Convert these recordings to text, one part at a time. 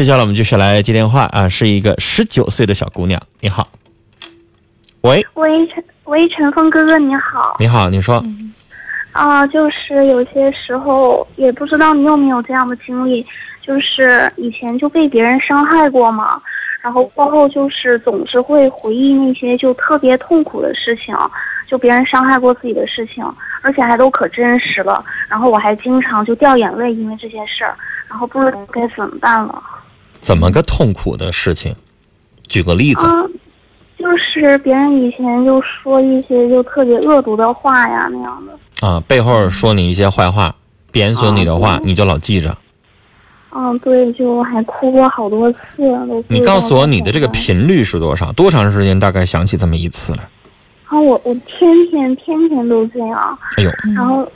接下来我们继续来接电话啊，是一个十九岁的小姑娘，你好，喂，喂陈喂陈峰哥哥你好。你好，你说，啊、就是有些时候也不知道你有没有这样的经历，就是以前就被别人伤害过嘛，然后过后就是总是会回忆那些就特别痛苦的事情，就别人伤害过自己的事情，而且还都可真实了，然后我还经常就掉眼泪，因为这些事儿，然后不知道该怎么办了。怎么个痛苦的事情？举个例子，啊，就是别人以前就说一些就特别恶毒的话呀那样的。啊，背后说你一些坏话，贬损你的话，啊你就老记着。嗯，对，就还哭过好多次，都你告诉我你的这个频率是多少？多长时间大概想起这么一次来？啊，我我天天天天都这样，哎呦，然后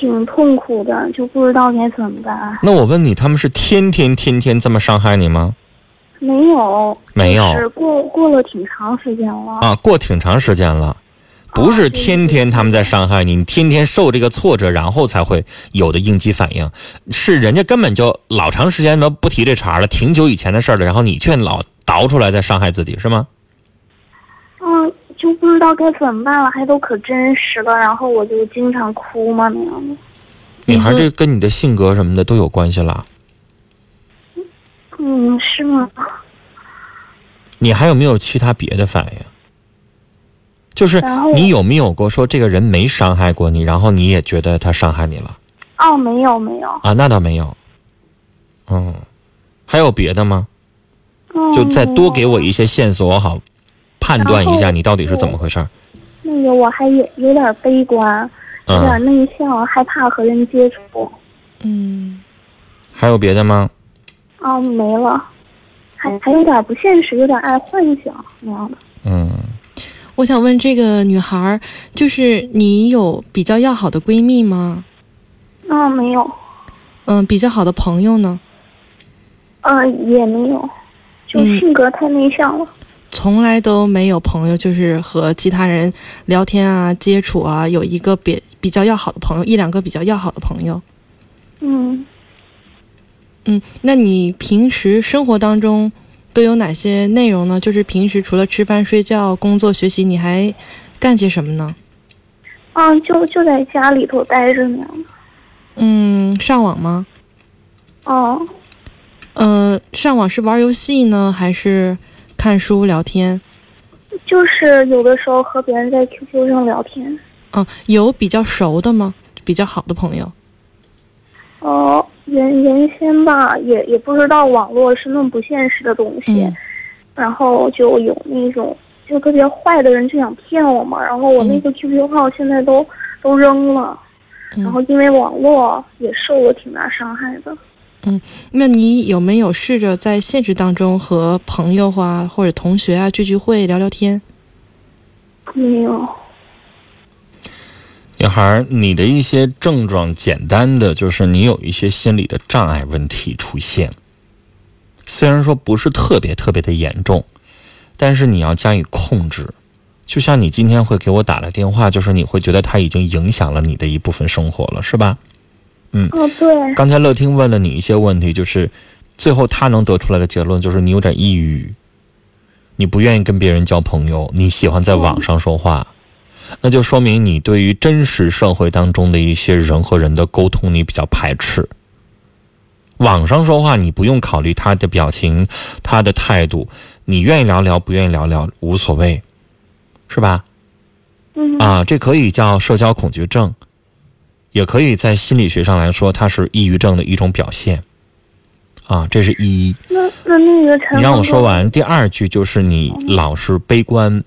挺痛苦的，就不知道该怎么办。那我问你，他们是天天天天这么伤害你吗？没有，没有是过过了挺长时间了。啊，过挺长时间了，不是天天他们在伤害你，你天天受这个挫折，然后才会有的应激反应，是人家根本就老长时间都不提这茬了，挺久以前的事儿了，然后你却老倒出来在伤害自己，是吗？嗯，就不知道该怎么办了，还都可真实了，然后我就经常哭嘛那样的。女孩，这跟你的性格什么的都有关系啦。嗯，是吗？你还有没有其他别的反应？就是你有没有过说这个人没伤害过你，然后你也觉得他伤害你了哦，没有没有。啊？那倒没有。嗯，还有别的吗？嗯、就再多给我一些线索，我好判断一下你到底是怎么回事儿。那个我还有有点悲观，有点嗯，内向，害怕和人接触。嗯，还有别的吗？哦，没了，还还有点不现实，有点爱幻想那样的。嗯，我想问这个女孩儿，就是你有比较要好的闺蜜吗？啊、没有，嗯，比较好的朋友呢？嗯、也没有，就嗯性格太内向了。从来都没有朋友，就是和其他人聊天啊、接触啊，有一个比比较要好的朋友，一两个比较要好的朋友。嗯，嗯，那你平时生活当中都有哪些内容呢？就是平时除了吃饭、睡觉、工作、学习，你还干些什么呢？啊，就就在家里头待着呢。嗯，上网吗？哦，嗯、上网是玩游戏呢，还是看书聊天？就是有的时候和别人在 QQ 上聊天。嗯，有比较熟的吗？比较好的朋友？哦，原原先吧，也也不知道网络是那么不现实的东西，嗯然后就有那种就特别坏的人就想骗我嘛，然后我那个 QQ 号现在都、都扔了，嗯然后因为网络也受了挺大伤害的。那你有没有试着在现实当中和朋友啊或者同学啊聚聚会聊聊天？没有，女孩儿，你的一些症状，简单的就是你有一些心理的障碍问题出现。虽然说不是特别特别的严重，但是你要加以控制。就像你今天会给我打了电话，就是你会觉得它已经影响了你的一部分生活了，是吧？哦对，刚才乐听问了你一些问题，就是最后他能得出来的结论就是你有点抑郁，你不愿意跟别人交朋友，你喜欢在网上说话，那就说明你对于真实社会当中的一些人和人的沟通你比较排斥。网上说话你不用考虑他的表情、他的态度，你愿意聊聊，不愿意聊聊无所谓，是吧？嗯。啊，这可以叫社交恐惧症，也可以在心理学上来说，它是抑郁症的一种表现。啊，这是一。那那那个陈，你让我说，完，第二句就是你老是悲观，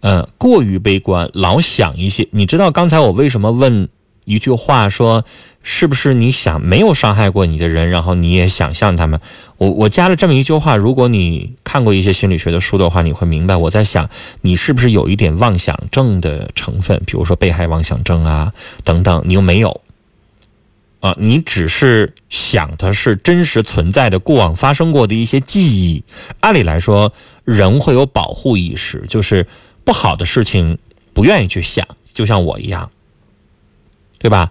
呃，过于悲观，老想一些。你知道刚才我为什么问一句话说，是不是你想没有伤害过你的人，然后你也想象他们？我我加了这么一句话，如果你看过一些心理学的书的话，你会明白我在想你是不是有一点妄想症的成分，比如说被害妄想症啊等等，你又没有。啊，你只是想的是真实存在的过往发生过的一些记忆。按理来说，人会有保护意识，就是不好的事情不愿意去想，就像我一样，对吧？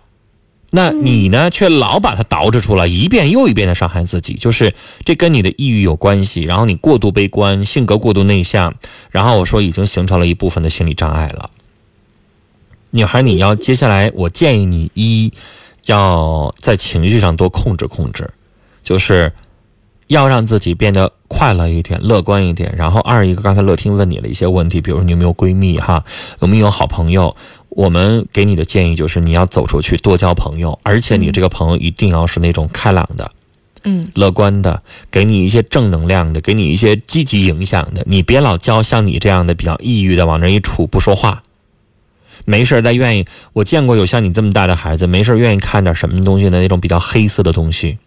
那你呢，却老把它捯饬出来，一遍又一遍的伤害自己，就是这跟你的抑郁有关系。然后你过度悲观，性格过度内向，然后我说已经形成了一部分的心理障碍了。女孩，你要接下来，我建议你一要在情绪上多控制控制，就是要让自己变得快乐一点、乐观一点。然后二一个，刚才乐听问你了一些问题，比如你有没有闺蜜哈，有没有好朋友？我们给你的建议就是你要走出去，多交朋友，而且你这个朋友一定要是那种开朗的，嗯，乐观的，给你一些正能量的，给你一些积极影响的。你别老交像你这样的比较抑郁的，往那一杵不说话，没事再愿意。我见过有像你这么大的孩子，没事愿意看点什么东西的那种比较黑色的东西。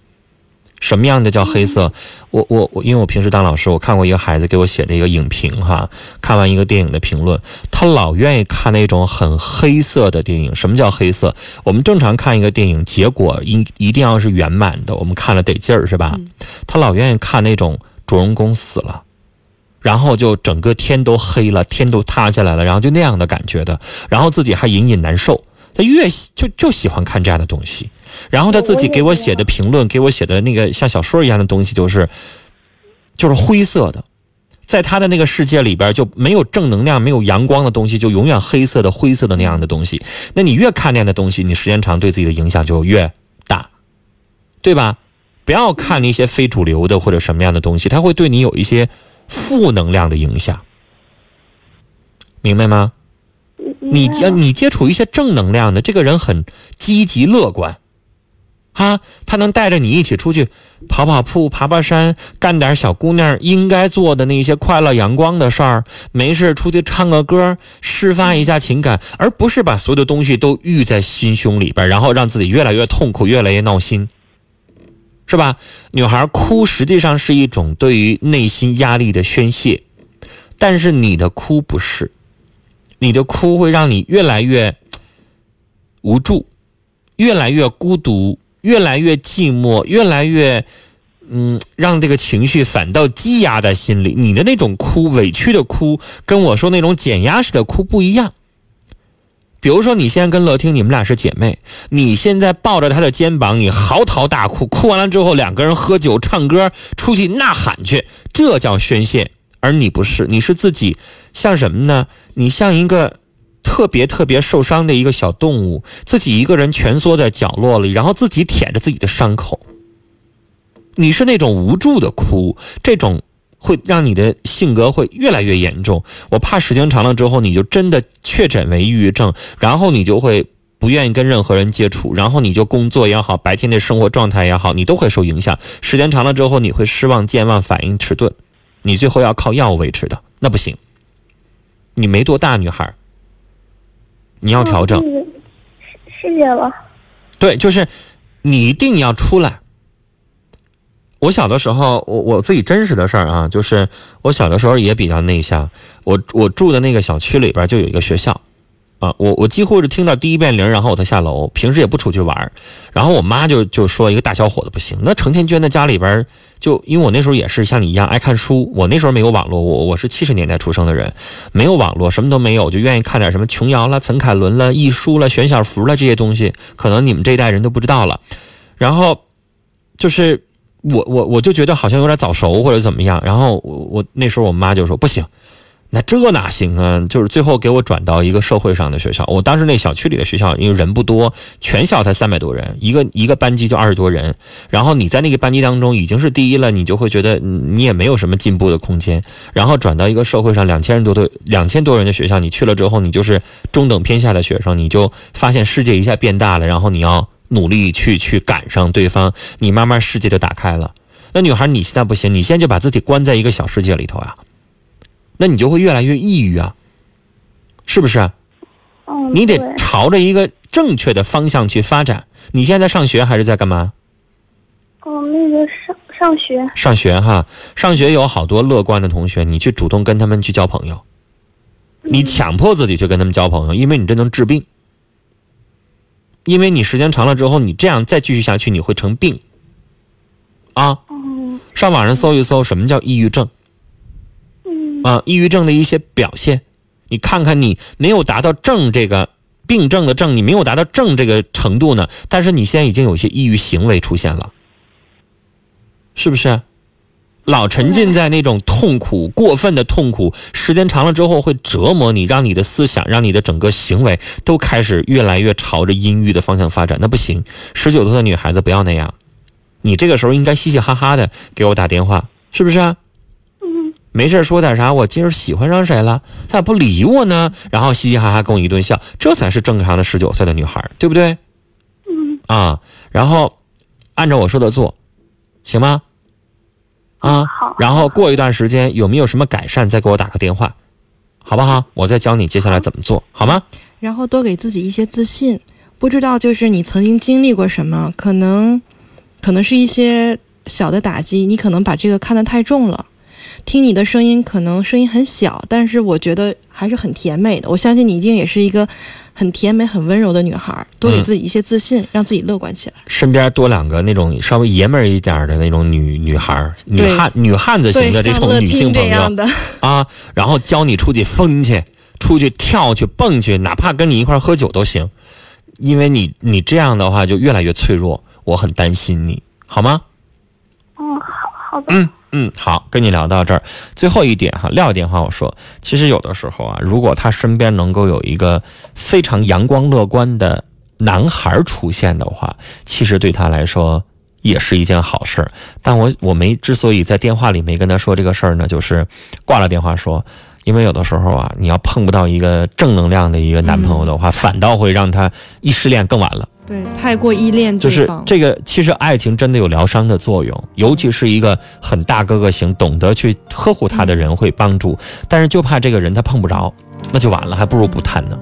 什么样的叫黑色？我我我，因为我平时当老师，我看过一个孩子给我写的一个影评哈，看完一个电影的评论，他老愿意看那种很黑色的电影。什么叫黑色？我们正常看一个电影，结果一一定要是圆满的，我们看了得劲儿是吧？他老愿意看那种主人公死了，然后就整个天都黑了，天都塌下来了，然后就那样的感觉的，然后自己还隐隐难受。他越就就喜欢看这样的东西，然后他自己给我写的评论，给我写的那个像小说一样的东西，就是就是灰色的，在他的那个世界里边就没有正能量、没有阳光的东西，就永远黑色的、灰色的那样的东西。那你越看那样的东西，你时间长对自己的影响就越大，对吧？不要看那些非主流的或者什么样的东西，它会对你有一些负能量的影响，明白吗？你接你接触一些正能量的，这个人很积极乐观，哈，他能带着你一起出去跑跑步、爬爬山，干点小姑娘应该做的那些快乐阳光的事儿。没事出去唱个歌，释发一下情感，而不是把所有的东西都郁在心胸里边，然后让自己越来越痛苦、越来越闹心，是吧？女孩哭实际上是一种对于内心压力的宣泄，但是你的哭不是。你的哭会让你越来越无助，越来越孤独，越来越寂寞，越来越嗯，让这个情绪反倒积压在心里。你的那种哭，委屈的哭，跟我说那种减压式的哭不一样。比如说，你现在跟乐听，你们俩是姐妹，你现在抱着她的肩膀，你嚎啕大哭，哭完了之后，两个人喝酒、唱歌、出去呐喊去，这叫宣泄。而你不是，你是自己像什么呢？你像一个特别特别受伤的一个小动物，自己一个人蜷缩在角落里，然后自己舔着自己的伤口。你是那种无助的哭，这种会让你的性格会越来越严重。我怕时间长了之后，你就真的确诊为抑郁症，然后你就会不愿意跟任何人接触，然后你就工作也好，白天的生活状态也好，你都会受影响。时间长了之后，你会失望、健忘、反应迟钝。你最后要靠药物维持的，那不行。你没多大，女孩，你要调整。谢谢了。对，就是你一定要出来。我小的时候，我我自己真实的事儿啊，就是我小的时候也比较内向。我我住的那个小区里边就有一个学校。啊，我我几乎是听到第一遍铃，然后我才下楼。平时也不出去玩然后我妈就就说一个大小伙子不行，那成天圈在家里边，就因为我那时候也是像你一样爱看书。我那时候没有网络，我我是七十年代出生的人，没有网络，什么都没有，就愿意看点什么琼瑶了、陈凯伦了、易书了、选小福了这些东西，可能你们这一代人都不知道了。然后就是我我我就觉得好像有点早熟或者怎么样。然后我我那时候我妈就说不行。那这哪行啊？就是最后给我转到一个社会上的学校。我当时那小区里的学校，因为人不多，全校才三百多人，一个一个班级就二十多人。然后你在那个班级当中已经是第一了，你就会觉得你也没有什么进步的空间。然后转到一个社会上两千人多的两千多人的学校，你去了之后，你就是中等偏下的学生，你就发现世界一下变大了。然后你要努力去去赶上对方，你慢慢世界就打开了。那女孩，你现在不行，你现在就把自己关在一个小世界里头啊。那你就会越来越抑郁啊，是不是？嗯，你得朝着一个正确的方向去发展。你现在上学还是在干嘛？哦，那个上上学。上学哈，上学有好多乐观的同学，你去主动跟他们去交朋友。你强迫自己去跟他们交朋友，因为你这能治病。因为你时间长了之后，你这样再继续下去，你会成病。啊。嗯。上网上搜一搜，什么叫抑郁症？啊，抑郁症的一些表现，你看看，你没有达到正这个病症的症，你没有达到症这个程度呢，但是你现在已经有一些抑郁行为出现了，是不是？老沉浸在那种痛苦、过分的痛苦，时间长了之后会折磨你，让你的思想、让你的整个行为都开始越来越朝着阴郁的方向发展。那不行，十九岁的女孩子不要那样。你这个时候应该嘻嘻哈哈的给我打电话，是不是啊？嗯没事说点啥，我今儿喜欢上谁了，他咋不理我呢？然后嘻嘻哈哈跟我一顿笑，这才是正常的十九岁的女孩，对不对？嗯啊，然后按照我说的做，行吗？啊，好然后过一段时间有没有什么改善，再给我打个电话，好不好？我再教你接下来怎么做，好吗？然后多给自己一些自信。不知道就是你曾经经历过什么，可能可能是一些小的打击，你可能把这个看得太重了。听你的声音，可能声音很小，但是我觉得还是很甜美的。我相信你一定也是一个很甜美、很温柔的女孩。多给自己一些自信，让自己乐观起来。身边多两个那种稍微爷们儿一点儿的那种女女孩儿、女汉女汉子型的这种女性朋友，啊，然后教你出去疯去，出去跳去蹦去，哪怕跟你一块儿喝酒都行，因为你你这样的话就越来越脆弱，我很担心你，好吗？嗯，好好的。嗯嗯，好，跟你聊到这儿，最后一点哈，撂电话我说，其实有的时候啊，如果他身边能够有一个非常阳光乐观的男孩儿出现的话，其实对他来说也是一件好事儿。但我我没之所以在电话里没跟他说这个事儿呢，就是挂了电话说。因为有的时候啊，你要碰不到一个正能量的一个男朋友的话，反倒会让他一失恋更晚了。对，太过依恋就是。这个，其实爱情真的有疗伤的作用，尤其是一个很大哥哥型、懂得去呵护他的人会帮助，但是就怕这个人他碰不着，那就完了，还不如不谈呢。